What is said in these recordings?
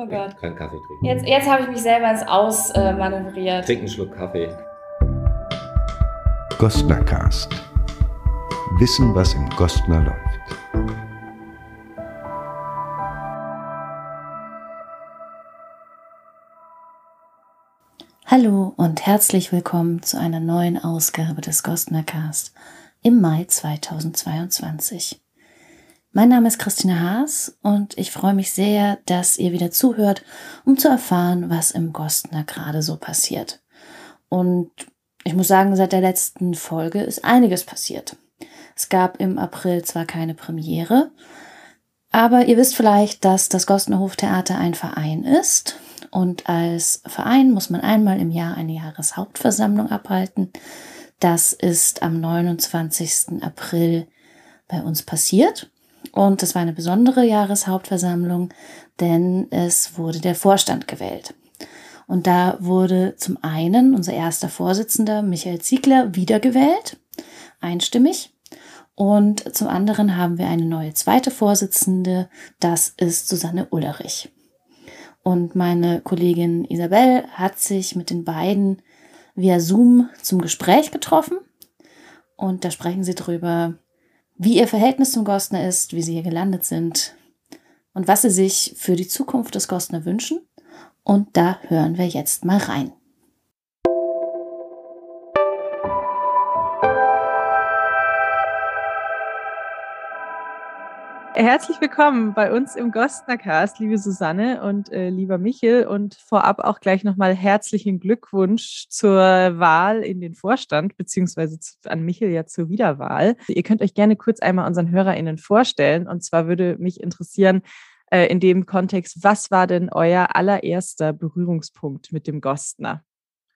Oh Gott. Kein Kaffee trinken. Jetzt, jetzt habe ich mich selber ins Aus äh, manövriert. Trink einen Schluck Kaffee. Gostner Cast. Wissen, was im Gostner läuft. Hallo und herzlich willkommen zu einer neuen Ausgabe des Gostner Cast im Mai 2022. Mein Name ist Christine Haas und ich freue mich sehr, dass ihr wieder zuhört, um zu erfahren, was im Gostner gerade so passiert. Und ich muss sagen, seit der letzten Folge ist einiges passiert. Es gab im April zwar keine Premiere, aber ihr wisst vielleicht, dass das Gostner Hoftheater ein Verein ist und als Verein muss man einmal im Jahr eine Jahreshauptversammlung abhalten. Das ist am 29. April bei uns passiert. Und das war eine besondere Jahreshauptversammlung, denn es wurde der Vorstand gewählt. Und da wurde zum einen unser erster Vorsitzender Michael Ziegler wiedergewählt, einstimmig. Und zum anderen haben wir eine neue zweite Vorsitzende, das ist Susanne Ullerich. Und meine Kollegin Isabel hat sich mit den beiden via Zoom zum Gespräch getroffen. Und da sprechen sie drüber, wie ihr Verhältnis zum Gostner ist, wie sie hier gelandet sind und was sie sich für die Zukunft des Gostner wünschen. Und da hören wir jetzt mal rein. Herzlich willkommen bei uns im Gostnercast, liebe Susanne und äh, lieber Michel. Und vorab auch gleich nochmal herzlichen Glückwunsch zur Wahl in den Vorstand, beziehungsweise an Michel ja zur Wiederwahl. Ihr könnt euch gerne kurz einmal unseren HörerInnen vorstellen. Und zwar würde mich interessieren, äh, in dem Kontext, was war denn euer allererster Berührungspunkt mit dem Gostner?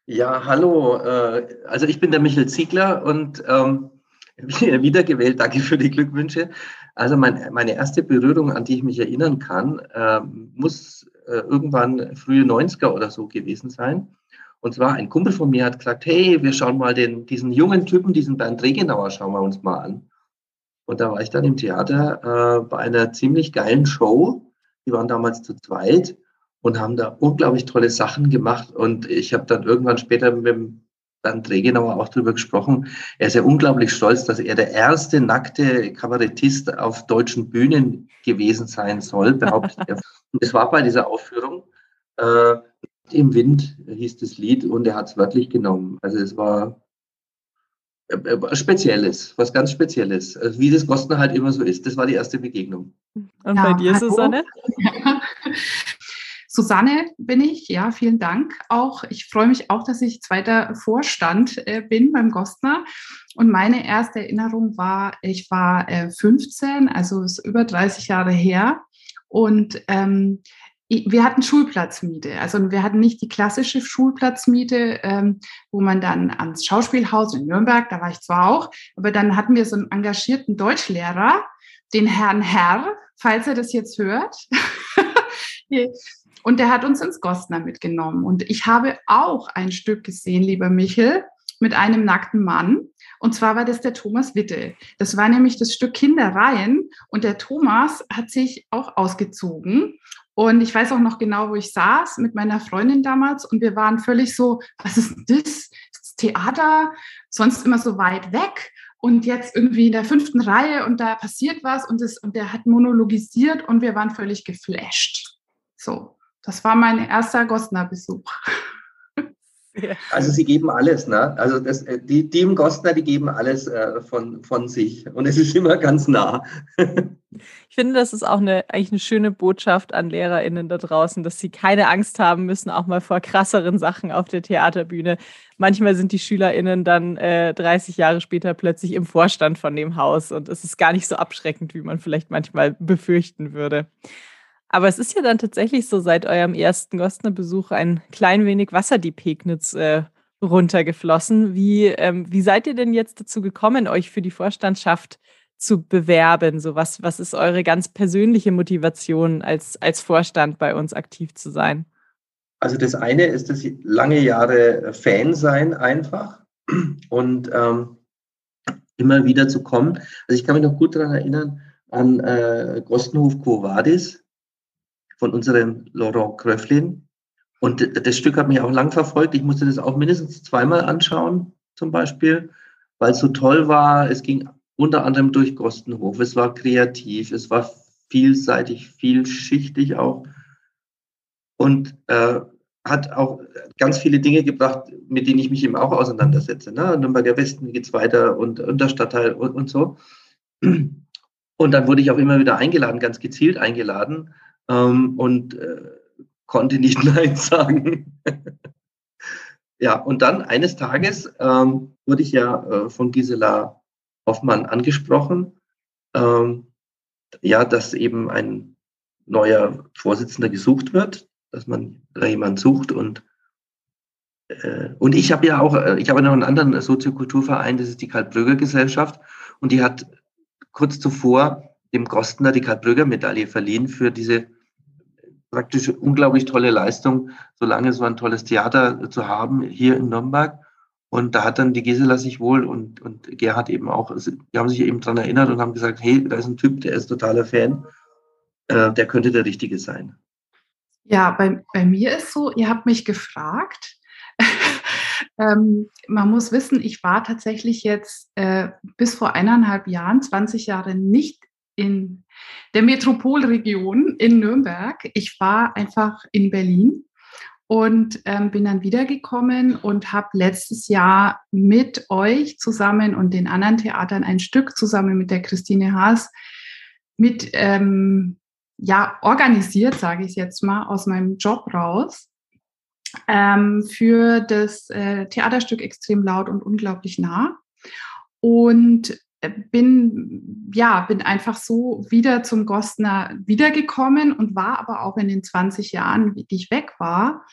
Ja, hallo. Äh, also ich bin der Michel Ziegler und ähm, wiedergewählt. Danke für die Glückwünsche. Also mein, meine erste Berührung, an die ich mich erinnern kann, äh, muss äh, irgendwann frühe 90er oder so gewesen sein. Und zwar ein Kumpel von mir hat gesagt, hey, wir schauen mal den, diesen jungen Typen, diesen Bernd Regenauer, schauen wir uns mal an. Und da war ich dann im Theater äh, bei einer ziemlich geilen Show. Die waren damals zu zweit und haben da unglaublich tolle Sachen gemacht. Und ich habe dann irgendwann später mit dem dann Dregenauer auch darüber gesprochen. Er ist ja unglaublich stolz, dass er der erste nackte Kabarettist auf deutschen Bühnen gewesen sein soll, behauptet er. Und es war bei dieser Aufführung. Äh, Im Wind hieß das Lied und er hat es wörtlich genommen. Also es war äh, äh, Spezielles, was ganz Spezielles. Also wie das Gostner halt immer so ist. Das war die erste Begegnung. Und ja, bei dir. Susanne? Susanne bin ich, ja, vielen Dank auch. Ich freue mich auch, dass ich zweiter Vorstand äh, bin beim Gostner. Und meine erste Erinnerung war, ich war äh, 15, also ist über 30 Jahre her. Und ähm, wir hatten Schulplatzmiete. Also wir hatten nicht die klassische Schulplatzmiete, ähm, wo man dann ans Schauspielhaus in Nürnberg, da war ich zwar auch, aber dann hatten wir so einen engagierten Deutschlehrer, den Herrn Herr, falls er das jetzt hört. Und der hat uns ins Gostner mitgenommen. Und ich habe auch ein Stück gesehen, lieber Michel, mit einem nackten Mann. Und zwar war das der Thomas Witte. Das war nämlich das Stück Kindereien. Und der Thomas hat sich auch ausgezogen. Und ich weiß auch noch genau, wo ich saß mit meiner Freundin damals. Und wir waren völlig so, was ist das? Das Theater, sonst immer so weit weg. Und jetzt irgendwie in der fünften Reihe und da passiert was und, das, und der hat monologisiert und wir waren völlig geflasht. So. Das war mein erster Gostner-Besuch. Also sie geben alles, ne? Also das, äh, die, die im Gostner, die geben alles äh, von, von sich und es ist immer ganz nah. ich finde, das ist auch eine, eigentlich eine schöne Botschaft an LehrerInnen da draußen, dass sie keine Angst haben müssen, auch mal vor krasseren Sachen auf der Theaterbühne. Manchmal sind die SchülerInnen dann äh, 30 Jahre später plötzlich im Vorstand von dem Haus und es ist gar nicht so abschreckend, wie man vielleicht manchmal befürchten würde. Aber es ist ja dann tatsächlich so, seit eurem ersten Gostner-Besuch ein klein wenig Wasser die Pegnitz äh, runtergeflossen. Wie, ähm, wie seid ihr denn jetzt dazu gekommen, euch für die Vorstandschaft zu bewerben? So was, was ist eure ganz persönliche Motivation, als, als Vorstand bei uns aktiv zu sein? Also das eine ist das lange Jahre Fan sein einfach und ähm, immer wieder zu kommen. Also ich kann mich noch gut daran erinnern an äh, Gostenhof Quo Vadis von unserem Laurent Kröflin. Und das Stück hat mich auch lang verfolgt. Ich musste das auch mindestens zweimal anschauen, zum Beispiel, weil es so toll war. Es ging unter anderem durch Gostenhof. Es war kreativ, es war vielseitig, vielschichtig auch. Und äh, hat auch ganz viele Dinge gebracht, mit denen ich mich eben auch auseinandersetze. Ne? Nürnberger Westen, wie geht's weiter und, und der Stadtteil und, und so. Und dann wurde ich auch immer wieder eingeladen, ganz gezielt eingeladen ähm, und äh, konnte nicht Nein sagen. ja, und dann eines Tages ähm, wurde ich ja äh, von Gisela Hoffmann angesprochen, ähm, ja, dass eben ein neuer Vorsitzender gesucht wird, dass man da jemanden sucht und äh, und ich habe ja auch, äh, ich habe noch einen anderen Soziokulturverein, das ist die Karl-Bröger-Gesellschaft und die hat kurz zuvor dem Gostner die Karl-Bröger-Medaille verliehen für diese praktisch unglaublich tolle Leistung, so lange so ein tolles Theater zu haben hier in Nürnberg. Und da hat dann die Gisela sich wohl und, und Gerhard eben auch, die haben sich eben dran erinnert und haben gesagt, hey, da ist ein Typ, der ist totaler Fan, äh, der könnte der Richtige sein. Ja, bei, bei mir ist so, ihr habt mich gefragt. ähm, man muss wissen, ich war tatsächlich jetzt äh, bis vor eineinhalb Jahren, 20 Jahre nicht in der Metropolregion in Nürnberg. Ich war einfach in Berlin und ähm, bin dann wiedergekommen und habe letztes Jahr mit euch zusammen und den anderen Theatern ein Stück zusammen mit der Christine Haas mit ähm, ja organisiert, sage ich jetzt mal, aus meinem Job raus ähm, für das äh, Theaterstück extrem laut und unglaublich nah und bin ja bin einfach so wieder zum Gostner wiedergekommen und war aber auch in den 20 Jahren, die ich weg war,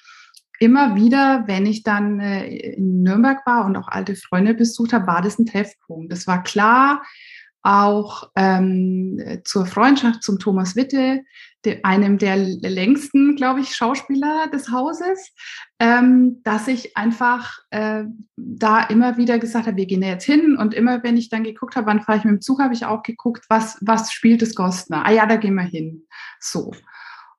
immer wieder, wenn ich dann äh, in Nürnberg war und auch alte Freunde besucht habe, war das ein Treffpunkt. Das war klar, auch ähm, zur Freundschaft zum Thomas Witte, einem der längsten, glaube ich, Schauspieler des Hauses, ähm, dass ich einfach äh, da immer wieder gesagt habe, wir gehen jetzt hin und immer, wenn ich dann geguckt habe, wann fahre ich mit dem Zug, habe ich auch geguckt, was, was spielt das Gostner? Ah ja, da gehen wir hin. So.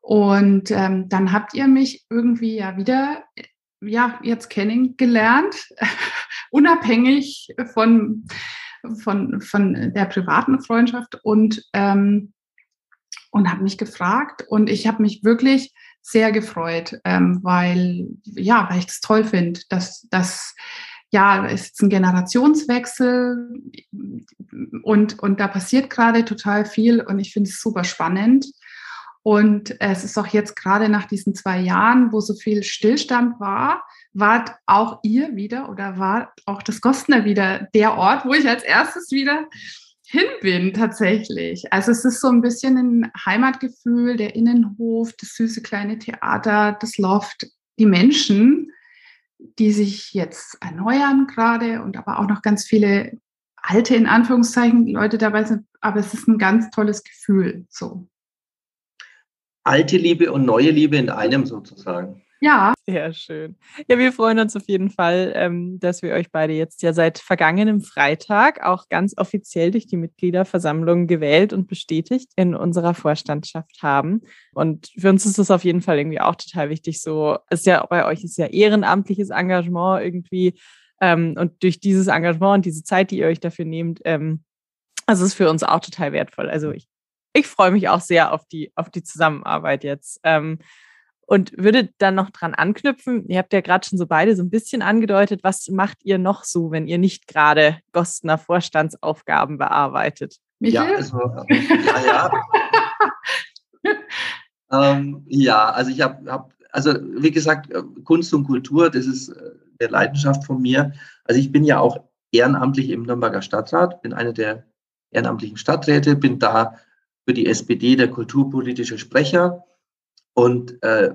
Und ähm, dann habt ihr mich irgendwie ja wieder, ja, jetzt kennengelernt, unabhängig von, von, von der privaten Freundschaft und, ähm, und habe mich gefragt und ich habe mich wirklich sehr gefreut, ähm, weil, ja, weil ich das toll finde, dass, dass ja, es ist ein Generationswechsel und, und da passiert gerade total viel und ich finde es super spannend. Und es ist auch jetzt gerade nach diesen zwei Jahren, wo so viel Stillstand war, wart auch ihr wieder oder war auch das Gostner wieder der Ort, wo ich als erstes wieder hin bin tatsächlich. Also es ist so ein bisschen ein Heimatgefühl, der Innenhof, das süße kleine Theater, das Loft, die Menschen, die sich jetzt erneuern gerade und aber auch noch ganz viele alte, in Anführungszeichen, Leute dabei sind. Aber es ist ein ganz tolles Gefühl, so alte Liebe und neue Liebe in einem sozusagen. Ja. Sehr schön. Ja, wir freuen uns auf jeden Fall, ähm, dass wir euch beide jetzt ja seit vergangenem Freitag auch ganz offiziell durch die Mitgliederversammlung gewählt und bestätigt in unserer Vorstandschaft haben. Und für uns ist das auf jeden Fall irgendwie auch total wichtig. So ist ja bei euch ist ja ehrenamtliches Engagement irgendwie. Ähm, und durch dieses Engagement und diese Zeit, die ihr euch dafür nehmt, ähm, also ist für uns auch total wertvoll. Also ich ich freue mich auch sehr auf die, auf die Zusammenarbeit jetzt. Und würde dann noch dran anknüpfen. Ihr habt ja gerade schon so beide so ein bisschen angedeutet. Was macht ihr noch so, wenn ihr nicht gerade Gostner Vorstandsaufgaben bearbeitet? Michael? Ja, also, ähm, ja, ja. ähm, ja, also ich habe, hab, also wie gesagt, äh, Kunst und Kultur, das ist äh, eine Leidenschaft von mir. Also ich bin ja auch ehrenamtlich im Nürnberger Stadtrat, bin einer der ehrenamtlichen Stadträte, bin da für die SPD der kulturpolitische Sprecher und äh,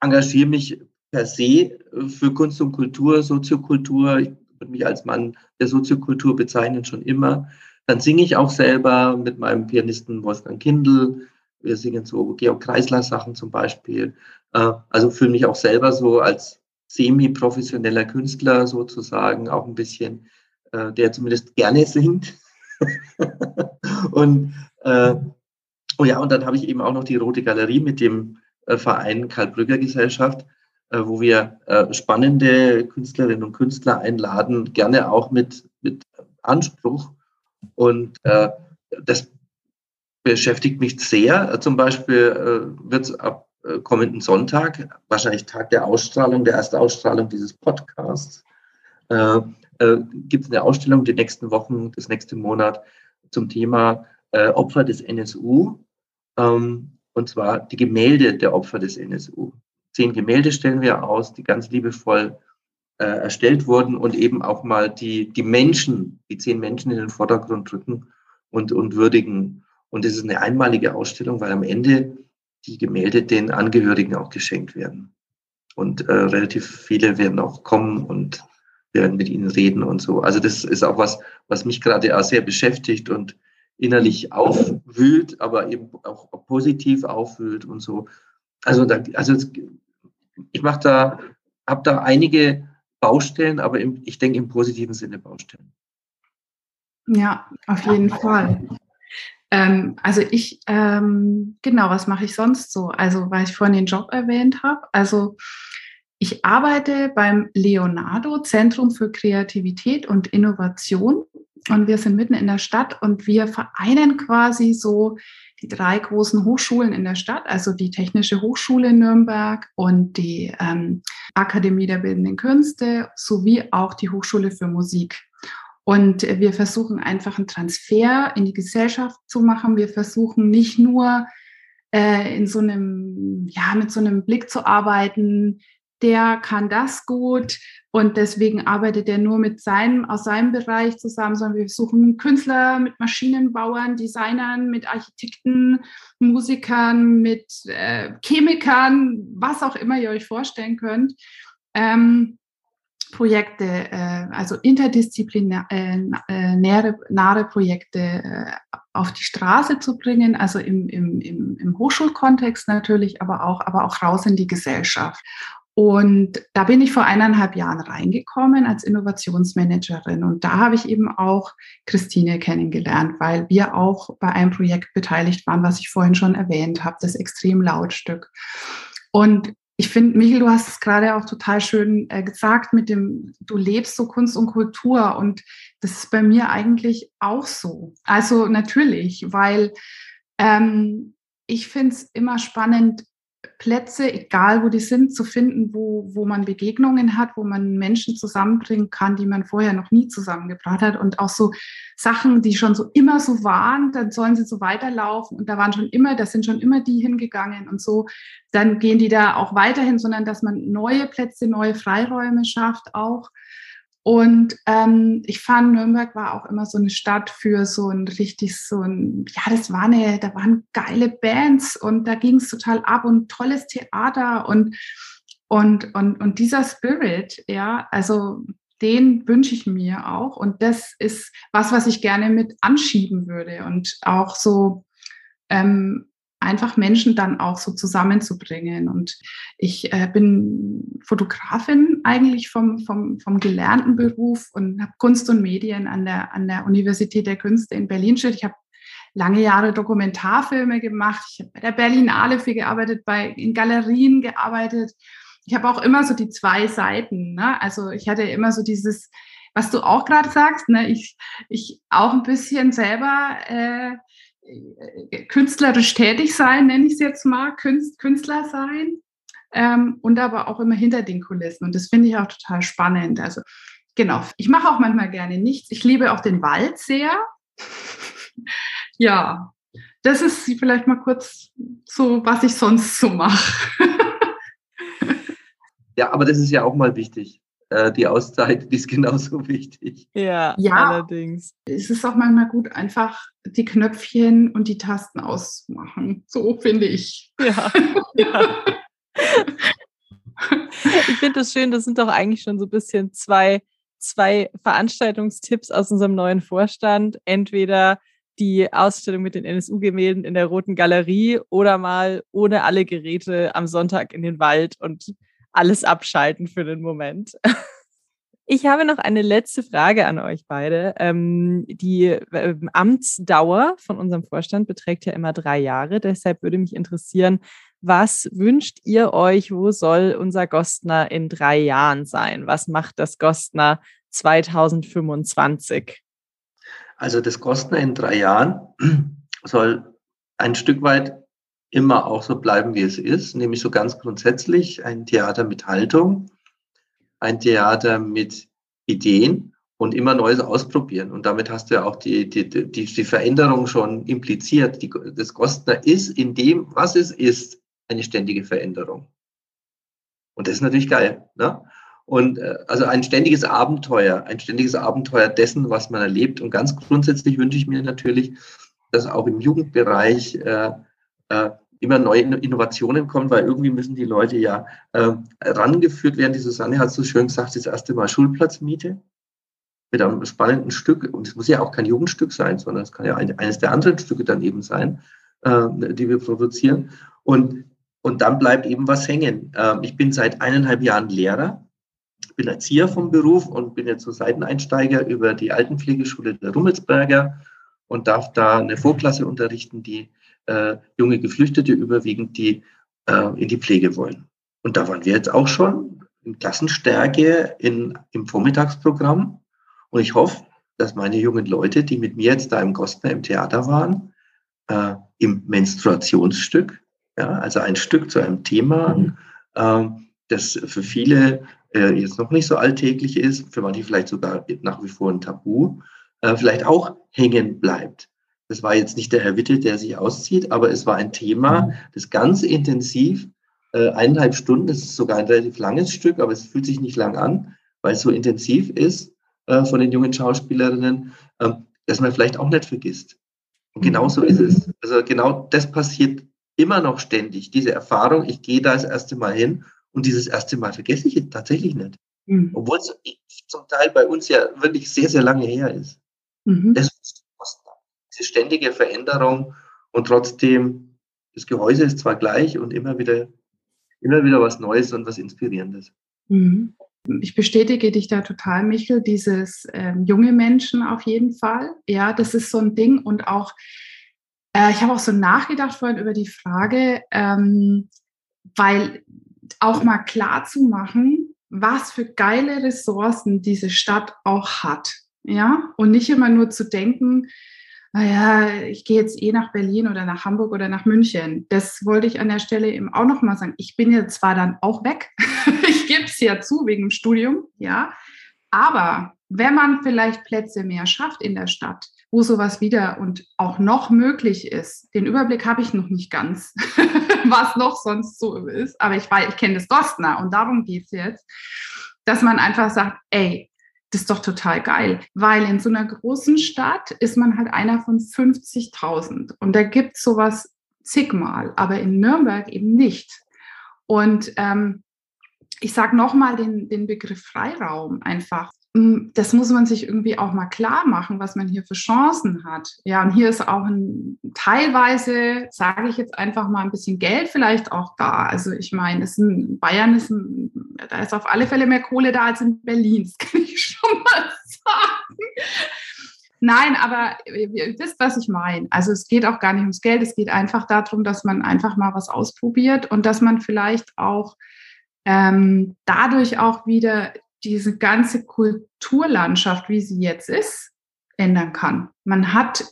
engagiere mich per se für Kunst und Kultur, Soziokultur. Ich würde mich als Mann der Soziokultur bezeichnen, schon immer. Dann singe ich auch selber mit meinem Pianisten Wolfgang Kindl. Wir singen so Georg Kreisler Sachen zum Beispiel. Äh, also fühle mich auch selber so als semi-professioneller Künstler sozusagen, auch ein bisschen, äh, der zumindest gerne singt. und äh, Oh ja, und dann habe ich eben auch noch die Rote Galerie mit dem äh, Verein Karl-Brügger Gesellschaft, äh, wo wir äh, spannende Künstlerinnen und Künstler einladen, gerne auch mit, mit Anspruch. Und das beschäftigt mich sehr. Zum Beispiel wird es ab kommenden Sonntag, wahrscheinlich Tag der Ausstrahlung, der ersten Ausstrahlung dieses Podcasts, gibt es eine Ausstellung die nächsten Wochen, das nächste Monat zum Thema äh, Opfer des NSU. Ähm, und zwar die Gemälde der Opfer des NSU. Zehn Gemälde stellen wir aus, die ganz liebevoll äh, erstellt wurden und eben auch mal die, die Menschen, die zehn Menschen in den Vordergrund drücken und, und würdigen. Und es ist eine einmalige Ausstellung, weil am Ende die Gemälde den Angehörigen auch geschenkt werden. Und äh, relativ viele werden auch kommen und werden mit ihnen reden und so. Also das ist auch was, was mich gerade auch sehr beschäftigt und innerlich aufwühlt, aber eben auch positiv aufwühlt und so. Also, da, also ich mache da, habe da einige Baustellen, aber im, ich denke im positiven Sinne Baustellen. Ja, auf jeden Fall. Ähm, also ich, ähm, genau, was mache ich sonst so? Also, weil ich vorhin den Job erwähnt habe. Also ich arbeite beim Leonardo Zentrum für Kreativität und Innovation und wir sind mitten in der Stadt und wir vereinen quasi so die drei großen Hochschulen in der Stadt, also die Technische Hochschule in Nürnberg und die ähm, Akademie der Bildenden Künste sowie auch die Hochschule für Musik. Und wir versuchen einfach einen Transfer in die Gesellschaft zu machen. Wir versuchen nicht nur äh, in so einem, ja, mit so einem Blick zu arbeiten, der kann das gut und deswegen arbeitet er nur mit seinem, aus seinem Bereich zusammen, sondern wir suchen Künstler mit Maschinenbauern, Designern, mit Architekten, Musikern, mit äh, Chemikern, was auch immer ihr euch vorstellen könnt. Ähm, Projekte, äh, also interdisziplinäre äh, nähere, nahe Projekte äh, auf die Straße zu bringen, also im, im, im, im Hochschulkontext natürlich, aber auch, aber auch raus in die Gesellschaft. Und da bin ich vor eineinhalb Jahren reingekommen als Innovationsmanagerin. Und da habe ich eben auch Christine kennengelernt, weil wir auch bei einem Projekt beteiligt waren, was ich vorhin schon erwähnt habe, das Extremlautstück. Und ich finde, Michael, du hast es gerade auch total schön äh, gesagt mit dem, du lebst so Kunst und Kultur und das ist bei mir eigentlich auch so. Also natürlich, weil ähm, ich finde es immer spannend, Plätze, egal wo die sind, zu finden, wo, wo man Begegnungen hat, wo man Menschen zusammenbringen kann, die man vorher noch nie zusammengebracht hat. Und auch so Sachen, die schon so immer so waren, dann sollen sie so weiterlaufen. Und da waren schon immer, da sind schon immer die hingegangen und so. Dann gehen die da auch weiterhin, sondern dass man neue Plätze, neue Freiräume schafft auch. Und ähm, ich fand, Nürnberg war auch immer so eine Stadt für so ein richtig so ein, ja, das war eine, da waren geile Bands und da ging es total ab und tolles Theater und, und, und, und dieser Spirit, ja, also den wünsche ich mir auch. Und das ist was, was ich gerne mit anschieben würde und auch so ähm, einfach Menschen dann auch so zusammenzubringen. Und ich äh, bin Fotografin eigentlich vom, vom, vom gelernten Beruf und habe Kunst und Medien an der, an der Universität der Künste in Berlin studiert. Ich habe lange Jahre Dokumentarfilme gemacht. Ich habe bei der Berlinale viel gearbeitet, bei, in Galerien gearbeitet. Ich habe auch immer so die zwei Seiten. Ne? Also ich hatte immer so dieses, was du auch gerade sagst, ne? ich, ich auch ein bisschen selber äh, künstlerisch tätig sein, nenne ich es jetzt mal, Künst, Künstler sein ähm, und aber auch immer hinter den Kulissen. Und das finde ich auch total spannend. Also genau, ich mache auch manchmal gerne nichts. Ich liebe auch den Wald sehr. ja, das ist vielleicht mal kurz so, was ich sonst so mache. ja, aber das ist ja auch mal wichtig. Äh, die Auszeit, die ist genauso wichtig. Ja, ja, allerdings. Es ist auch manchmal gut, einfach die Knöpfchen und die Tasten auszumachen. So finde ich. Ja. ja. ich finde das schön, das sind doch eigentlich schon so ein bisschen zwei, zwei Veranstaltungstipps aus unserem neuen Vorstand. Entweder die Ausstellung mit den NSU-Gemälden in der Roten Galerie oder mal ohne alle Geräte am Sonntag in den Wald und alles abschalten für den Moment. Ich habe noch eine letzte Frage an euch beide. Ähm, die äh, Amtsdauer von unserem Vorstand beträgt ja immer drei Jahre. Deshalb würde mich interessieren, was wünscht ihr euch? Wo soll unser Gostner in drei Jahren sein? Was macht das Gostner 2025? Also das Gostner in drei Jahren soll ein Stück weit immer auch so bleiben, wie es ist, nämlich so ganz grundsätzlich ein Theater mit Haltung, ein Theater mit Ideen und immer Neues ausprobieren. Und damit hast du ja auch die, die, die, die Veränderung schon impliziert. Die, das Gostner ist in dem, was es ist, eine ständige Veränderung. Und das ist natürlich geil. Ne? Und äh, also ein ständiges Abenteuer, ein ständiges Abenteuer dessen, was man erlebt. Und ganz grundsätzlich wünsche ich mir natürlich, dass auch im Jugendbereich äh, äh, immer neue Innovationen kommen, weil irgendwie müssen die Leute ja äh, rangeführt werden. Die Susanne hat so schön gesagt, das erste Mal Schulplatzmiete mit einem spannenden Stück. Und es muss ja auch kein Jugendstück sein, sondern es kann ja ein, eines der anderen Stücke dann eben sein, äh, die wir produzieren. Und, und dann bleibt eben was hängen. Äh, ich bin seit eineinhalb Jahren Lehrer, bin Erzieher vom Beruf und bin jetzt so Seiteneinsteiger über die Altenpflegeschule der Rummelsberger und darf da eine Vorklasse unterrichten, die äh, junge Geflüchtete überwiegend, die äh, in die Pflege wollen. Und da waren wir jetzt auch schon in Klassenstärke in, im Vormittagsprogramm. Und ich hoffe, dass meine jungen Leute, die mit mir jetzt da im Gostner im Theater waren, äh, im Menstruationsstück, ja, also ein Stück zu einem Thema, mhm. äh, das für viele äh, jetzt noch nicht so alltäglich ist, für manche vielleicht sogar nach wie vor ein Tabu, äh, vielleicht auch hängen bleibt. Das war jetzt nicht der Herr Witte, der sich auszieht, aber es war ein Thema, mhm. das ganz intensiv, äh, eineinhalb Stunden, das ist sogar ein relativ langes Stück, aber es fühlt sich nicht lang an, weil es so intensiv ist äh, von den jungen Schauspielerinnen, äh, dass man vielleicht auch nicht vergisst. Und genau so ist es. Also genau das passiert immer noch ständig. Diese Erfahrung, ich gehe da das erste Mal hin und dieses erste Mal vergesse ich tatsächlich nicht. Mhm. Obwohl es zum Teil bei uns ja wirklich sehr, sehr lange her ist. Mhm. Das ist diese ständige Veränderung und trotzdem, das Gehäuse ist zwar gleich und immer wieder, immer wieder was Neues und was Inspirierendes. Mhm. Ich bestätige dich da total, Michel, dieses ähm, junge Menschen auf jeden Fall. Ja, das ist so ein Ding und auch, äh, ich habe auch so nachgedacht vorhin über die Frage, ähm, weil auch mal klar zu machen, was für geile Ressourcen diese Stadt auch hat. Ja, und nicht immer nur zu denken, naja, ich gehe jetzt eh nach Berlin oder nach Hamburg oder nach München. Das wollte ich an der Stelle eben auch nochmal sagen. Ich bin jetzt zwar dann auch weg, ich gebe es ja zu wegen dem Studium, ja, aber wenn man vielleicht Plätze mehr schafft in der Stadt, wo sowas wieder und auch noch möglich ist, den Überblick habe ich noch nicht ganz, was noch sonst so ist, aber ich, ich kenne das Gostner und darum geht es jetzt, dass man einfach sagt, ey, das ist doch total geil, weil in so einer großen Stadt ist man halt einer von 50.000 und da gibt es sowas zigmal, aber in Nürnberg eben nicht. Und ähm, ich sage nochmal den, den Begriff Freiraum einfach. Hm, das muss man sich irgendwie auch mal klar machen, was man hier für Chancen hat. Ja, und hier ist auch ein, teilweise, sage ich jetzt einfach mal, ein bisschen Geld vielleicht auch da. Also ich meine, ist ein, Bayern ist ein, da ist auf alle Fälle mehr Kohle da als in Berlin, das kann ich schon mal sagen. Nein, aber ihr wisst, was ich meine. Also es geht auch gar nicht ums Geld, es geht einfach darum, dass man einfach mal was ausprobiert und dass man vielleicht auch ähm, dadurch auch wieder diese ganze Kulturlandschaft, wie sie jetzt ist, ändern kann. Man hat,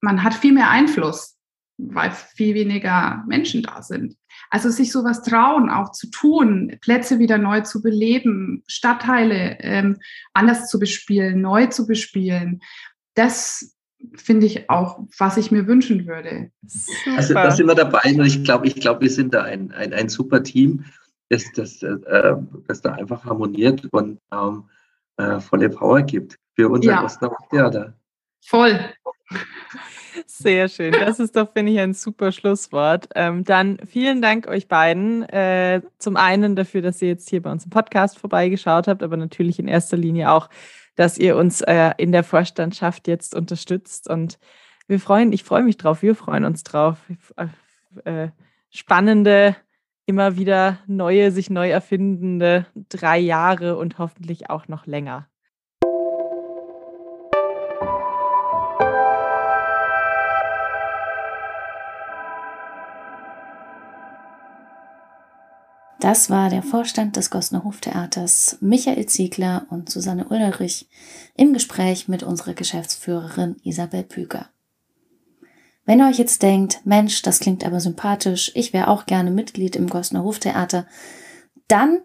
man hat viel mehr Einfluss, weil viel weniger Menschen da sind. Also sich sowas trauen, auch zu tun, Plätze wieder neu zu beleben, Stadtteile ähm, anders zu bespielen, neu zu bespielen, das finde ich auch, was ich mir wünschen würde. Super. Also da sind wir dabei und ich glaube, ich glaube, wir sind da ein, ein, ein super Team das, das, äh, das da einfach harmoniert und ähm, äh, volle Power gibt für unser ja. Theater. Voll. Sehr schön. Das ist doch, finde ich, ein super Schlusswort. Ähm, dann vielen Dank euch beiden. Äh, zum einen dafür, dass ihr jetzt hier bei uns im Podcast vorbeigeschaut habt, aber natürlich in erster Linie auch, dass ihr uns äh, in der Vorstandschaft jetzt unterstützt. Und wir freuen, ich freue mich drauf, wir freuen uns drauf. Äh, spannende immer wieder neue, sich neu erfindende drei Jahre und hoffentlich auch noch länger. Das war der Vorstand des Gossener Hoftheaters Michael Ziegler und Susanne Ulrich im Gespräch mit unserer Geschäftsführerin Isabel Püger. Wenn ihr euch jetzt denkt, Mensch, das klingt aber sympathisch, ich wäre auch gerne Mitglied im Gossener Hoftheater, dann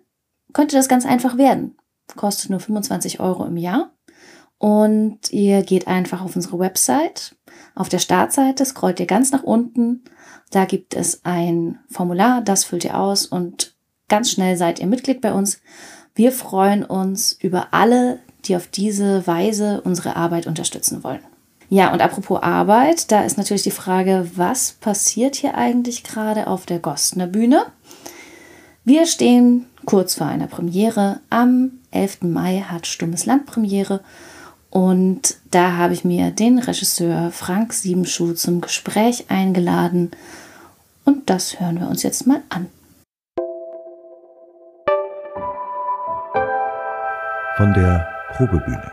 könnte das ganz einfach werden. Kostet nur 25 Euro im Jahr. Und ihr geht einfach auf unsere Website. Auf der Startseite scrollt ihr ganz nach unten. Da gibt es ein Formular, das füllt ihr aus und Ganz schnell seid ihr Mitglied bei uns. Wir freuen uns über alle, die auf diese Weise unsere Arbeit unterstützen wollen. Ja, und apropos Arbeit, da ist natürlich die Frage, was passiert hier eigentlich gerade auf der Gostner Bühne? Wir stehen kurz vor einer Premiere. Am 11. Mai hat Stummes Land Premiere und da habe ich mir den Regisseur Frank Siebenschuh zum Gespräch eingeladen und das hören wir uns jetzt mal an. Von der Probebühne.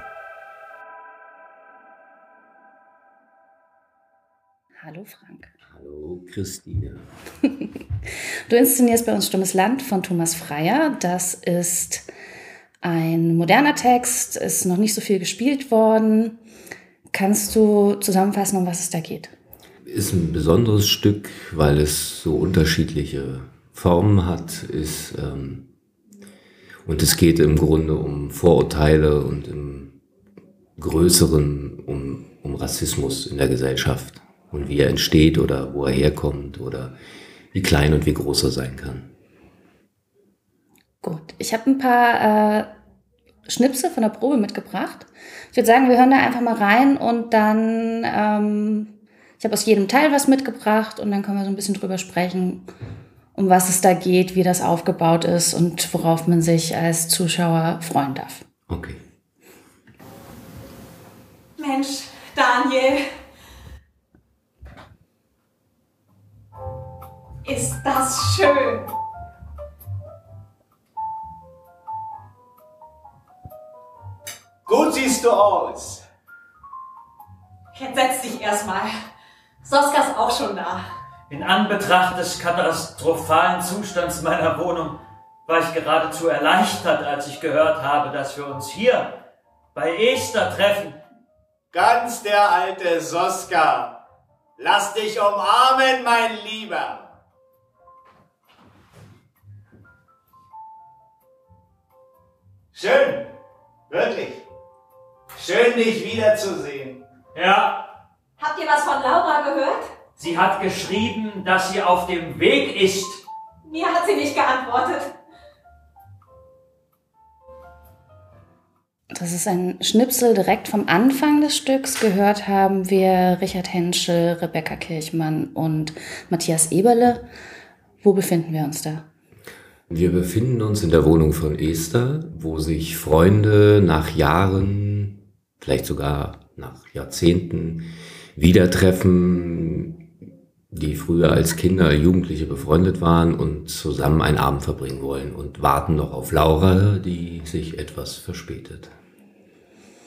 Hallo Frank. Hallo Christine. du inszenierst bei uns Stummes Land von Thomas Freyer. Das ist ein moderner Text, ist noch nicht so viel gespielt worden. Kannst du zusammenfassen, um was es da geht? Ist ein besonderes Stück, weil es so unterschiedliche Formen hat, ist ähm, und es geht im Grunde um Vorurteile und im Größeren um, um Rassismus in der Gesellschaft und wie er entsteht oder wo er herkommt oder wie klein und wie groß er sein kann. Gut, ich habe ein paar äh, Schnipsel von der Probe mitgebracht. Ich würde sagen, wir hören da einfach mal rein und dann, ähm, ich habe aus jedem Teil was mitgebracht und dann können wir so ein bisschen drüber sprechen, um was es da geht, wie das aufgebaut ist und worauf man sich als Zuschauer freuen darf. Okay. Mensch, Daniel. Ist das schön. Gut siehst du aus. Jetzt setz dich erstmal. Soska ist auch schon da. In Anbetracht des katastrophalen Zustands meiner Wohnung war ich geradezu erleichtert, als ich gehört habe, dass wir uns hier bei Esther treffen. Ganz der alte Soska. Lass dich umarmen, mein Lieber. Schön, wirklich. Schön, dich wiederzusehen. Ja. Habt ihr was von Laura gehört? Sie hat geschrieben, dass sie auf dem Weg ist. Mir hat sie nicht geantwortet. Das ist ein Schnipsel direkt vom Anfang des Stücks. Gehört haben wir Richard Henschel, Rebecca Kirchmann und Matthias Eberle. Wo befinden wir uns da? Wir befinden uns in der Wohnung von Esther, wo sich Freunde nach Jahren, vielleicht sogar nach Jahrzehnten, wieder treffen, die früher als Kinder, Jugendliche befreundet waren und zusammen einen Abend verbringen wollen und warten noch auf Laura, die sich etwas verspätet.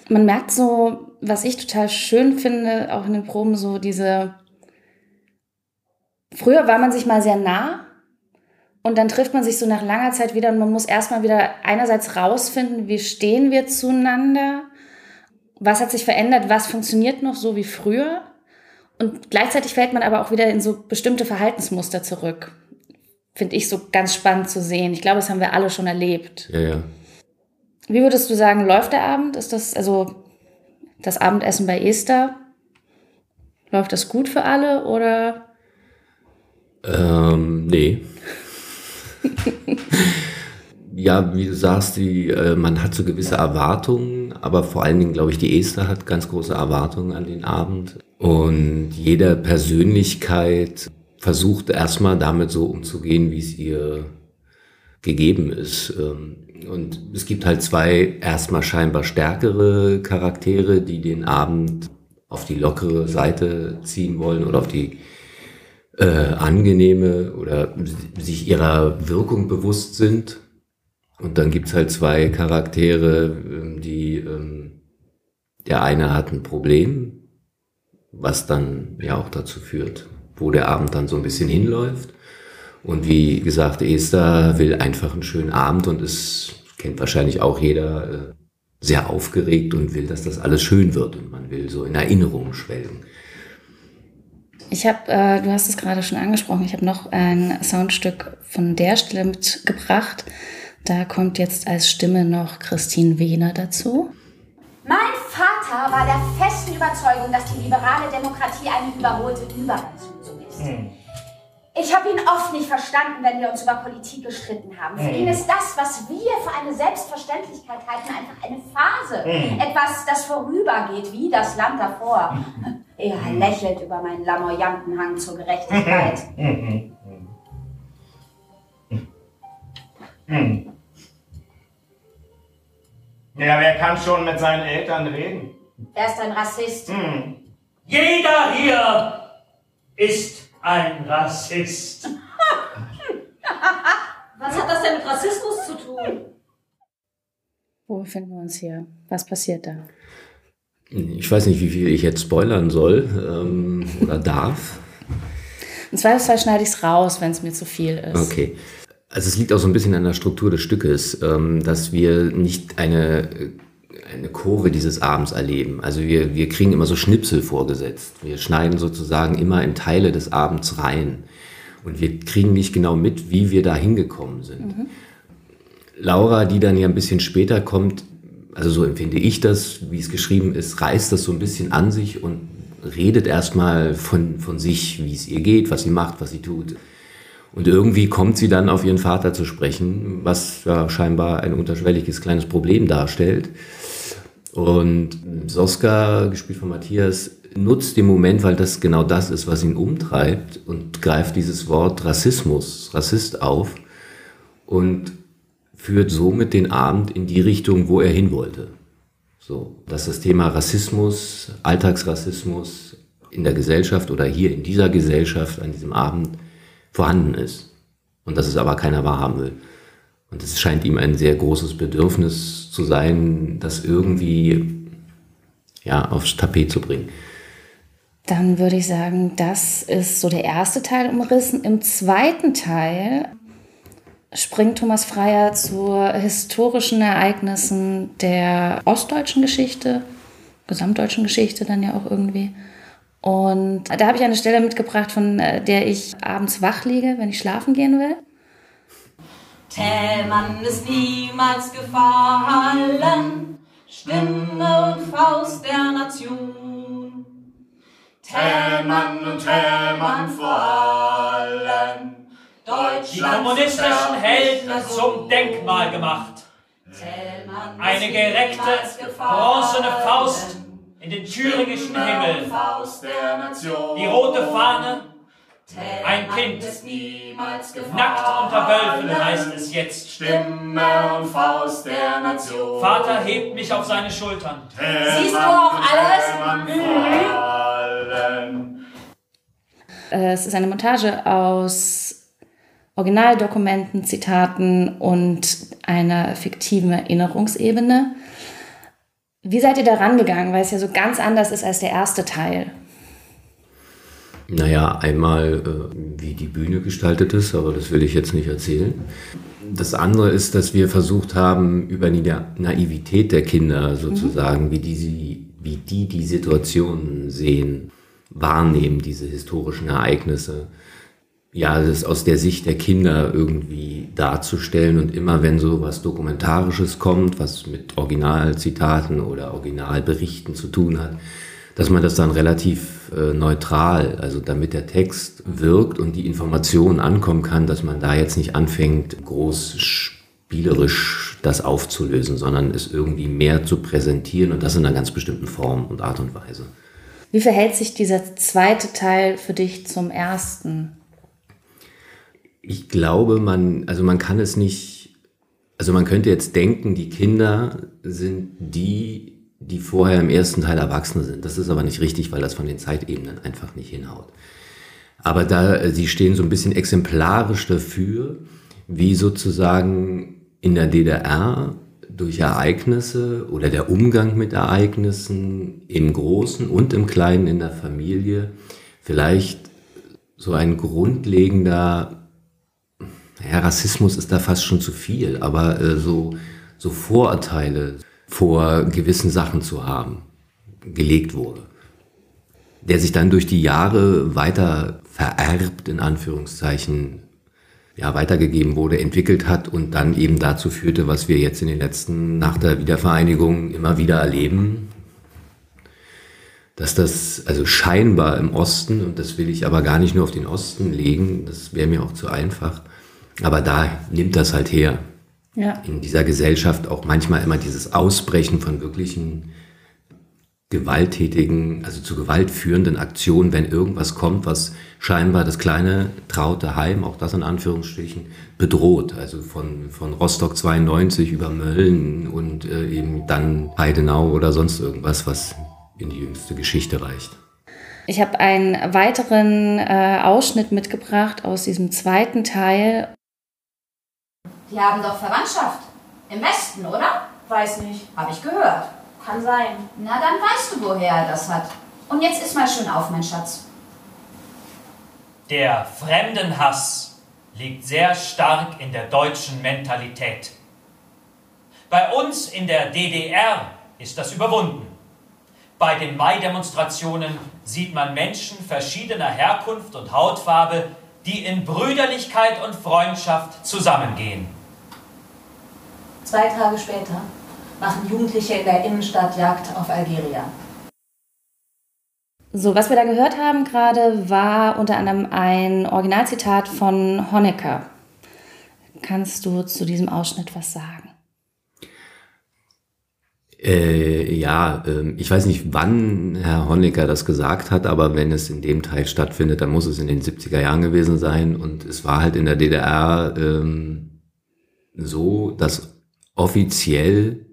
Man merkt so, was ich total schön finde, auch in den Proben, so diese. Früher war man sich mal sehr nah und dann trifft man sich so nach langer Zeit wieder und man muss erstmal wieder einerseits rausfinden, wie stehen wir zueinander, was hat sich verändert, was funktioniert noch so wie früher. Und gleichzeitig fällt man aber auch wieder in so bestimmte Verhaltensmuster zurück. Finde ich so ganz spannend zu sehen. Ich glaube, das haben wir alle schon erlebt. Ja, ja. Wie würdest du sagen, läuft der Abend? Ist das, also das Abendessen bei Esther? Läuft das gut für alle oder? Ähm, nee. ja, wie du sagst, die, äh, man hat so gewisse Erwartungen, aber vor allen Dingen, glaube ich, die Esther hat ganz große Erwartungen an den Abend. Und jeder Persönlichkeit versucht erstmal damit so umzugehen, wie es ihr gegeben ist. Ähm, und es gibt halt zwei erstmal scheinbar stärkere Charaktere, die den Abend auf die lockere Seite ziehen wollen oder auf die äh, angenehme oder sich ihrer Wirkung bewusst sind. Und dann gibt's halt zwei Charaktere, ähm, die ähm, der eine hat ein Problem, was dann ja auch dazu führt, wo der Abend dann so ein bisschen hinläuft. Und wie gesagt, Esther will einfach einen schönen Abend und ist, kennt wahrscheinlich auch jeder, äh, sehr aufgeregt und will, dass das alles schön wird und man will so in Erinnerungen schwelgen. Ich habe, äh, du hast es gerade schon angesprochen, ich habe noch ein Soundstück von der Stelle mitgebracht. Da kommt jetzt als Stimme noch Christine Wehner dazu. Mein Vater war der festen Überzeugung, dass die liberale Demokratie eine überholte Übergangslösung ist. Hm. Ich habe ihn oft nicht verstanden, wenn wir uns über Politik gestritten haben. Für ihn ist das, was wir für eine Selbstverständlichkeit halten, einfach eine Phase. Mhm. Etwas, das vorübergeht, wie das Land davor. Er lächelt über meinen lamoyanten Hang zur Gerechtigkeit. Ja, wer kann schon mit seinen Eltern reden? Er ist ein Rassist. Hm. Jeder hier ist ein Rassist. Was hat das denn mit Rassismus zu tun? Wo befinden wir uns hier? Was passiert da? Ich weiß nicht, wie viel ich jetzt spoilern soll ähm, oder darf. Im Zweifelsfall schneide ich es raus, wenn es mir zu viel ist. Okay. Also es liegt auch so ein bisschen an der Struktur des Stückes, ähm, dass wir nicht eine eine Kurve dieses Abends erleben. Also wir, wir kriegen immer so Schnipsel vorgesetzt. Wir schneiden sozusagen immer in Teile des Abends rein. Und wir kriegen nicht genau mit, wie wir da hingekommen sind. Mhm. Laura, die dann ja ein bisschen später kommt, also so empfinde ich das, wie es geschrieben ist, reißt das so ein bisschen an sich und redet erstmal von, von sich, wie es ihr geht, was sie macht, was sie tut. Und irgendwie kommt sie dann auf ihren Vater zu sprechen, was ja scheinbar ein unterschwelliges kleines Problem darstellt. Und Soska, gespielt von Matthias, nutzt den Moment, weil das genau das ist, was ihn umtreibt und greift dieses Wort Rassismus, Rassist auf und führt somit den Abend in die Richtung, wo er hin wollte. So, dass das Thema Rassismus, Alltagsrassismus in der Gesellschaft oder hier in dieser Gesellschaft an diesem Abend vorhanden ist. Und dass es aber keiner wahrhaben will. Und es scheint ihm ein sehr großes Bedürfnis zu sein, das irgendwie ja, aufs Tapet zu bringen. Dann würde ich sagen, das ist so der erste Teil umrissen. Im zweiten Teil springt Thomas Freyer zu historischen Ereignissen der ostdeutschen Geschichte, gesamtdeutschen Geschichte dann ja auch irgendwie. Und da habe ich eine Stelle mitgebracht, von äh, der ich abends wach liege, wenn ich schlafen gehen will. Thälmann ist niemals gefallen, Stimme und Faust der Nation. Thälmann und Thälmann vor allem, Deutschland. Die kommunistischen Helden zum Denkmal gemacht. Eine gereckte, bronzene Faust in den thüringischen Himmel. Die rote Fahne ein Kind, nackt unter Wölfen heißt es jetzt. Stimme und Faust der Nation. Vater hebt mich auf seine Schultern. Siehst du auch alles? Mhm. Es ist eine Montage aus Originaldokumenten, Zitaten und einer fiktiven Erinnerungsebene. Wie seid ihr da rangegangen? Weil es ja so ganz anders ist als der erste Teil. Naja, einmal, äh, wie die Bühne gestaltet ist, aber das will ich jetzt nicht erzählen. Das andere ist, dass wir versucht haben, über die Naivität der Kinder sozusagen, mhm. wie, die sie, wie die die Situation sehen, wahrnehmen, diese historischen Ereignisse, ja, das aus der Sicht der Kinder irgendwie darzustellen und immer wenn so was Dokumentarisches kommt, was mit Originalzitaten oder Originalberichten zu tun hat, dass man das dann relativ äh, neutral, also damit der Text wirkt und die Information ankommen kann, dass man da jetzt nicht anfängt, groß spielerisch das aufzulösen, sondern es irgendwie mehr zu präsentieren und das in einer ganz bestimmten Form und Art und Weise. Wie verhält sich dieser zweite Teil für dich zum ersten? Ich glaube, man, also man kann es nicht, also man könnte jetzt denken, die Kinder sind die, die vorher im ersten Teil Erwachsene sind. Das ist aber nicht richtig, weil das von den Zeitebenen einfach nicht hinhaut. Aber da, äh, sie stehen so ein bisschen exemplarisch dafür, wie sozusagen in der DDR durch Ereignisse oder der Umgang mit Ereignissen im Großen und im Kleinen in der Familie vielleicht so ein grundlegender, ja, Rassismus ist da fast schon zu viel, aber äh, so, so Vorurteile vor gewissen Sachen zu haben, gelegt wurde, der sich dann durch die Jahre weiter vererbt, in Anführungszeichen, ja, weitergegeben wurde, entwickelt hat und dann eben dazu führte, was wir jetzt in den letzten, nach der Wiedervereinigung immer wieder erleben, dass das also scheinbar im Osten, und das will ich aber gar nicht nur auf den Osten legen, das wäre mir auch zu einfach, aber da nimmt das halt her. Ja. In dieser Gesellschaft auch manchmal immer dieses Ausbrechen von wirklichen gewalttätigen, also zu Gewalt führenden Aktionen, wenn irgendwas kommt, was scheinbar das kleine traute Heim, auch das in Anführungsstrichen, bedroht. Also von, von Rostock 92 über Mölln und äh, eben dann Heidenau oder sonst irgendwas, was in die jüngste Geschichte reicht. Ich habe einen weiteren äh, Ausschnitt mitgebracht aus diesem zweiten Teil. Die haben doch Verwandtschaft. Im Westen, oder? Weiß nicht. Habe ich gehört. Kann sein. Na, dann weißt du, woher er das hat. Und jetzt ist mal schön auf, mein Schatz. Der Fremdenhass liegt sehr stark in der deutschen Mentalität. Bei uns in der DDR ist das überwunden. Bei den Mai-Demonstrationen sieht man Menschen verschiedener Herkunft und Hautfarbe, die in Brüderlichkeit und Freundschaft zusammengehen. Zwei Tage später machen Jugendliche in der Innenstadt Jagd auf Algerier. So, was wir da gehört haben gerade, war unter anderem ein Originalzitat von Honecker. Kannst du zu diesem Ausschnitt was sagen? Äh, ja, äh, ich weiß nicht, wann Herr Honecker das gesagt hat, aber wenn es in dem Teil stattfindet, dann muss es in den 70er Jahren gewesen sein. Und es war halt in der DDR ähm, so, dass offiziell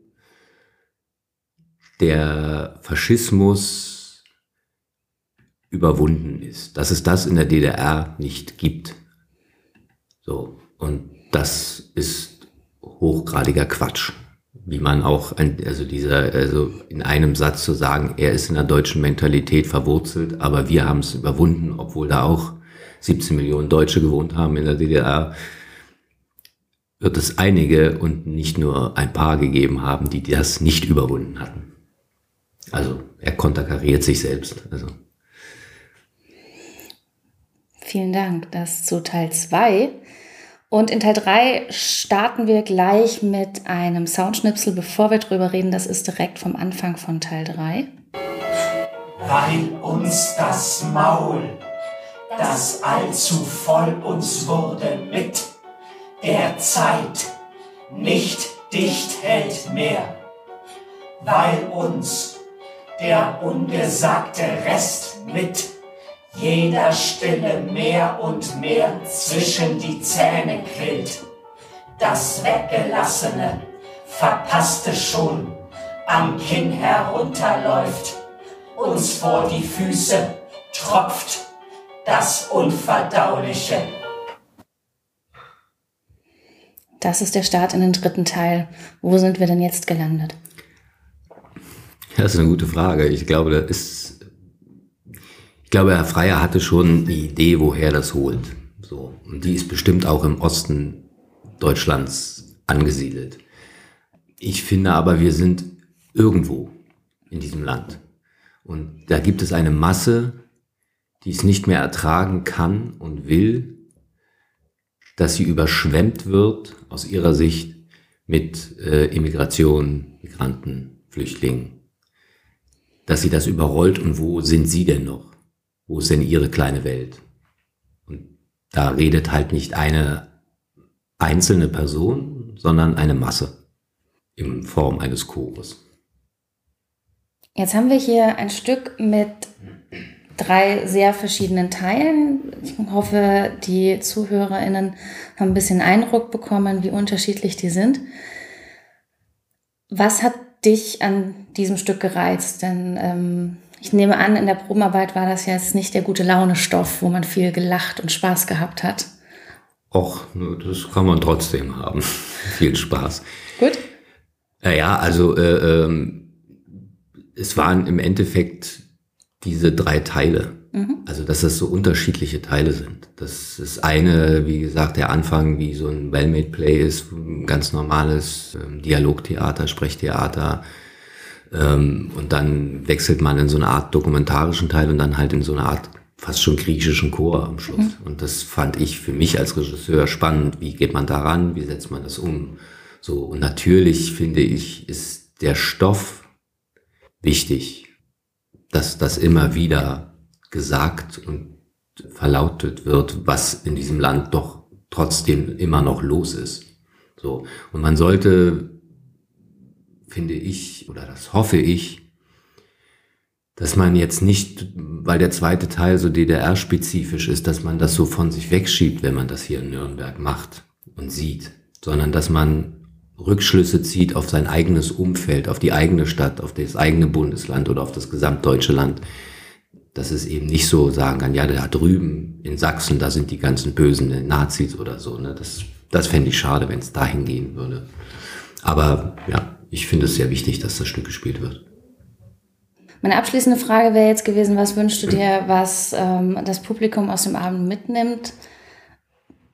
der Faschismus überwunden ist, dass es das in der DDR nicht gibt. So, und das ist hochgradiger Quatsch. Wie man auch, also dieser, also in einem Satz zu sagen, er ist in der deutschen Mentalität verwurzelt, aber wir haben es überwunden, obwohl da auch 17 Millionen Deutsche gewohnt haben in der DDR, wird es einige und nicht nur ein paar gegeben haben, die das nicht überwunden hatten. Also er konterkariert sich selbst. Also. Vielen Dank. Das zu Teil 2. Und in Teil 3 starten wir gleich mit einem Soundschnipsel, bevor wir drüber reden. Das ist direkt vom Anfang von Teil 3. Weil uns das Maul, das allzu voll uns wurde mit der Zeit, nicht dicht hält mehr. Weil uns der ungesagte Rest mit jeder Stille mehr und mehr zwischen die Zähne quillt. Das Weggelassene, Verpasste schon am Kinn herunterläuft, uns vor die Füße tropft das Unverdauliche. Das ist der Start in den dritten Teil. Wo sind wir denn jetzt gelandet? Das ist eine gute Frage. Ich glaube, da ist, ich glaube, Herr Freier hatte schon die Idee, woher das holt. So. Und die ist bestimmt auch im Osten Deutschlands angesiedelt. Ich finde aber, wir sind irgendwo in diesem Land. Und da gibt es eine Masse, die es nicht mehr ertragen kann und will, dass sie überschwemmt wird aus ihrer Sicht mit äh, Immigration, Migranten, Flüchtlingen dass sie das überrollt und wo sind sie denn noch? Wo ist denn ihre kleine Welt? Und da redet halt nicht eine einzelne Person, sondern eine Masse in Form eines Chores. Jetzt haben wir hier ein Stück mit drei sehr verschiedenen Teilen. Ich hoffe, die ZuhörerInnen haben ein bisschen Eindruck bekommen, wie unterschiedlich die sind. Was hat dich an diesem Stück gereizt? Denn ähm, Ich nehme an, in der Probenarbeit war das jetzt nicht der gute Laune-Stoff, wo man viel gelacht und Spaß gehabt hat. Och, das kann man trotzdem haben. viel Spaß. Gut. Naja, also äh, ähm, es waren im Endeffekt diese drei Teile. Mhm. Also, dass das so unterschiedliche Teile sind. Das ist eine, wie gesagt, der Anfang wie so ein Well-Made Play ist, ganz normales ähm, Dialogtheater, Sprechtheater. Ähm, und dann wechselt man in so eine Art dokumentarischen Teil und dann halt in so eine Art fast schon griechischen Chor am Schluss. Mhm. Und das fand ich für mich als Regisseur spannend. Wie geht man daran? Wie setzt man das um? So, und natürlich finde ich, ist der Stoff wichtig, dass das immer wieder gesagt und verlautet wird, was in diesem Land doch trotzdem immer noch los ist. So. Und man sollte, finde ich, oder das hoffe ich, dass man jetzt nicht, weil der zweite Teil so DDR-spezifisch ist, dass man das so von sich wegschiebt, wenn man das hier in Nürnberg macht und sieht, sondern dass man Rückschlüsse zieht auf sein eigenes Umfeld, auf die eigene Stadt, auf das eigene Bundesland oder auf das gesamtdeutsche Land. Dass es eben nicht so sagen kann, ja, da drüben in Sachsen, da sind die ganzen bösen Nazis oder so. Ne? Das, das fände ich schade, wenn es dahin gehen würde. Aber ja, ich finde es sehr wichtig, dass das Stück gespielt wird. Meine abschließende Frage wäre jetzt gewesen, was wünschst du dir, was ähm, das Publikum aus dem Abend mitnimmt?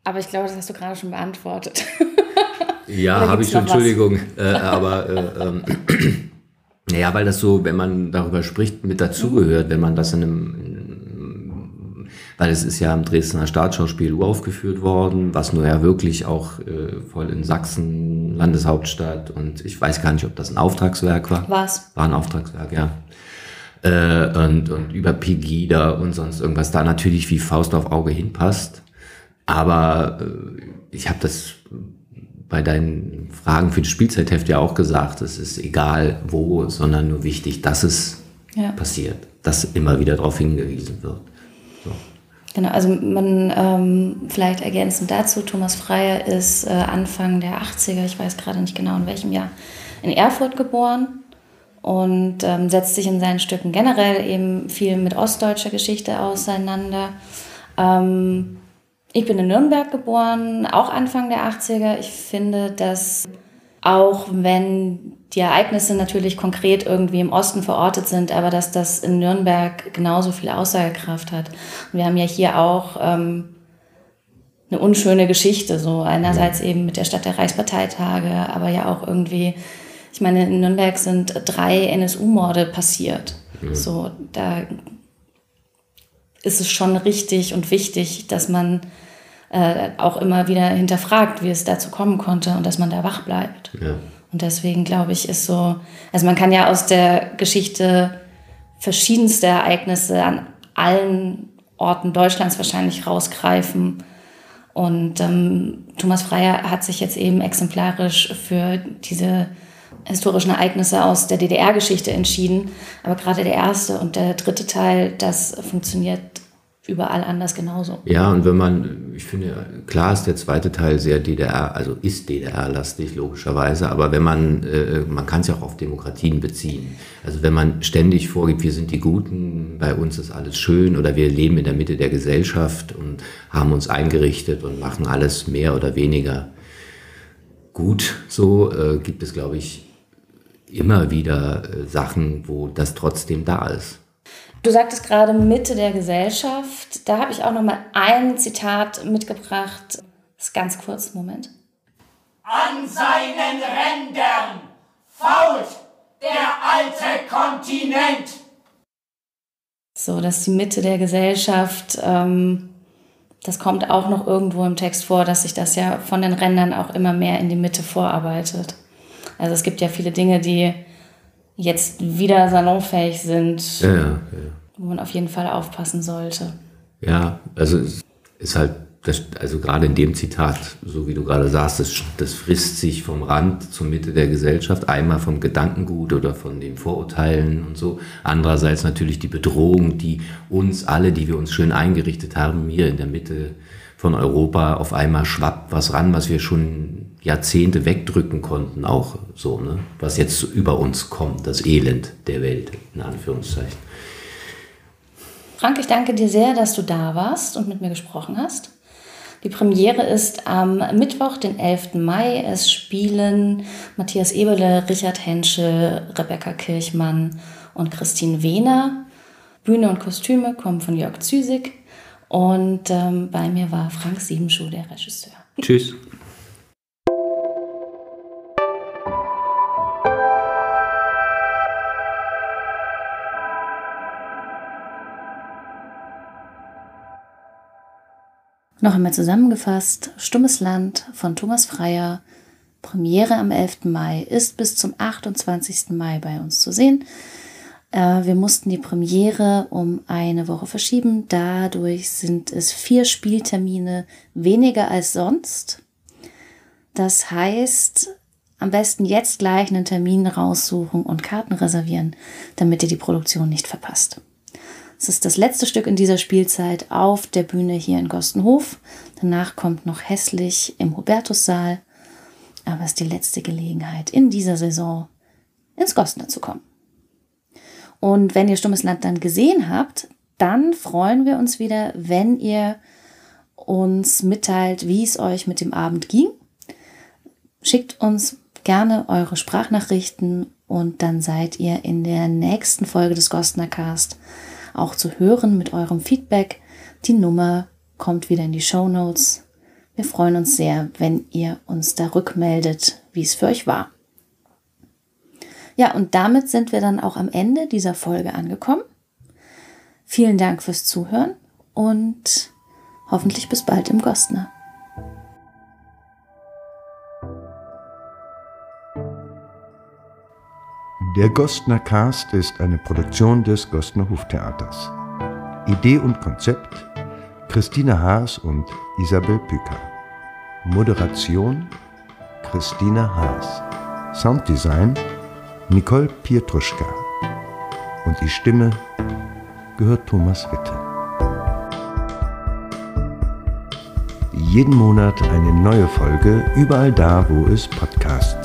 Aber ich glaube, das hast du gerade schon beantwortet. Ja, habe ich schon, Entschuldigung. Äh, aber äh, ähm, naja, weil das so, wenn man darüber spricht, mit dazugehört, wenn man das in einem, in, weil es ist ja am Dresdner Staatsschauspiel uraufgeführt worden, was nur ja wirklich auch äh, voll in Sachsen, Landeshauptstadt und ich weiß gar nicht, ob das ein Auftragswerk war. Was? War ein Auftragswerk, ja. Äh, und, und über Pegida und sonst irgendwas da natürlich wie Faust auf Auge hinpasst. Aber äh, ich habe das bei deinen Fragen für das Spielzeitheft ja auch gesagt, es ist egal wo, sondern nur wichtig, dass es ja. passiert, dass immer wieder darauf hingewiesen wird. So. Genau, also man ähm, vielleicht ergänzend dazu, Thomas Freier ist äh, Anfang der 80er, ich weiß gerade nicht genau in welchem Jahr, in Erfurt geboren und ähm, setzt sich in seinen Stücken generell eben viel mit ostdeutscher Geschichte auseinander. Ähm, ich bin in Nürnberg geboren, auch Anfang der 80er. Ich finde, dass auch wenn die Ereignisse natürlich konkret irgendwie im Osten verortet sind, aber dass das in Nürnberg genauso viel Aussagekraft hat. Und wir haben ja hier auch ähm, eine unschöne Geschichte, so einerseits eben mit der Stadt der Reichsparteitage, aber ja auch irgendwie, ich meine, in Nürnberg sind drei NSU-Morde passiert. So, da ist es schon richtig und wichtig, dass man äh, auch immer wieder hinterfragt, wie es dazu kommen konnte und dass man da wach bleibt. Ja. Und deswegen glaube ich, ist so, also man kann ja aus der Geschichte verschiedenste Ereignisse an allen Orten Deutschlands wahrscheinlich rausgreifen. Und ähm, Thomas Freier hat sich jetzt eben exemplarisch für diese historischen Ereignisse aus der DDR-Geschichte entschieden. Aber gerade der erste und der dritte Teil, das funktioniert überall anders genauso. Ja, und wenn man, ich finde, klar ist der zweite Teil sehr DDR, also ist DDR-lastig, logischerweise, aber wenn man, äh, man kann es ja auch auf Demokratien beziehen. Also wenn man ständig vorgibt, wir sind die Guten, bei uns ist alles schön oder wir leben in der Mitte der Gesellschaft und haben uns eingerichtet und machen alles mehr oder weniger gut, so äh, gibt es, glaube ich, immer wieder äh, Sachen, wo das trotzdem da ist. Du sagtest gerade Mitte der Gesellschaft. Da habe ich auch noch mal ein Zitat mitgebracht. Das ist ganz kurz, Moment. An seinen Rändern fault der alte Kontinent. So, dass die Mitte der Gesellschaft, ähm, das kommt auch noch irgendwo im Text vor, dass sich das ja von den Rändern auch immer mehr in die Mitte vorarbeitet. Also es gibt ja viele Dinge, die jetzt wieder salonfähig sind, ja, ja, wo man auf jeden Fall aufpassen sollte. Ja, also es ist halt, das, also gerade in dem Zitat, so wie du gerade sagst, das, das frisst sich vom Rand zur Mitte der Gesellschaft, einmal vom Gedankengut oder von den Vorurteilen und so. Andererseits natürlich die Bedrohung, die uns alle, die wir uns schön eingerichtet haben, hier in der Mitte von Europa auf einmal schwappt was ran, was wir schon Jahrzehnte wegdrücken konnten, auch so, ne? was jetzt über uns kommt, das Elend der Welt, in Anführungszeichen. Frank, ich danke dir sehr, dass du da warst und mit mir gesprochen hast. Die Premiere ist am Mittwoch, den 11. Mai. Es spielen Matthias Eberle, Richard Henschel, Rebecca Kirchmann und Christine Wehner. Bühne und Kostüme kommen von Jörg Züsig. Und ähm, bei mir war Frank Siebenschuh, der Regisseur. Tschüss. Noch einmal zusammengefasst, Stummes Land von Thomas Freyer, Premiere am 11. Mai, ist bis zum 28. Mai bei uns zu sehen. Äh, wir mussten die Premiere um eine Woche verschieben. Dadurch sind es vier Spieltermine weniger als sonst. Das heißt, am besten jetzt gleich einen Termin raussuchen und Karten reservieren, damit ihr die Produktion nicht verpasst. Es ist das letzte Stück in dieser Spielzeit auf der Bühne hier in Gostenhof. Danach kommt noch Hässlich im Hubertussaal. Aber es ist die letzte Gelegenheit in dieser Saison ins Gostner zu kommen. Und wenn ihr Stummes Land dann gesehen habt, dann freuen wir uns wieder, wenn ihr uns mitteilt, wie es euch mit dem Abend ging. Schickt uns gerne eure Sprachnachrichten und dann seid ihr in der nächsten Folge des Gostner Cast auch zu hören mit eurem Feedback. Die Nummer kommt wieder in die Show Notes. Wir freuen uns sehr, wenn ihr uns da rückmeldet, wie es für euch war. Ja, und damit sind wir dann auch am Ende dieser Folge angekommen. Vielen Dank fürs Zuhören und hoffentlich bis bald im Gostner. Der Gostner Cast ist eine Produktion des Gostner Hoftheaters. Idee und Konzept Christine Haas und Isabel Püker. Moderation Christine Haas. Sounddesign Nicole Pietruschka. Und die Stimme gehört Thomas Witte. Jeden Monat eine neue Folge, überall da, wo es Podcasts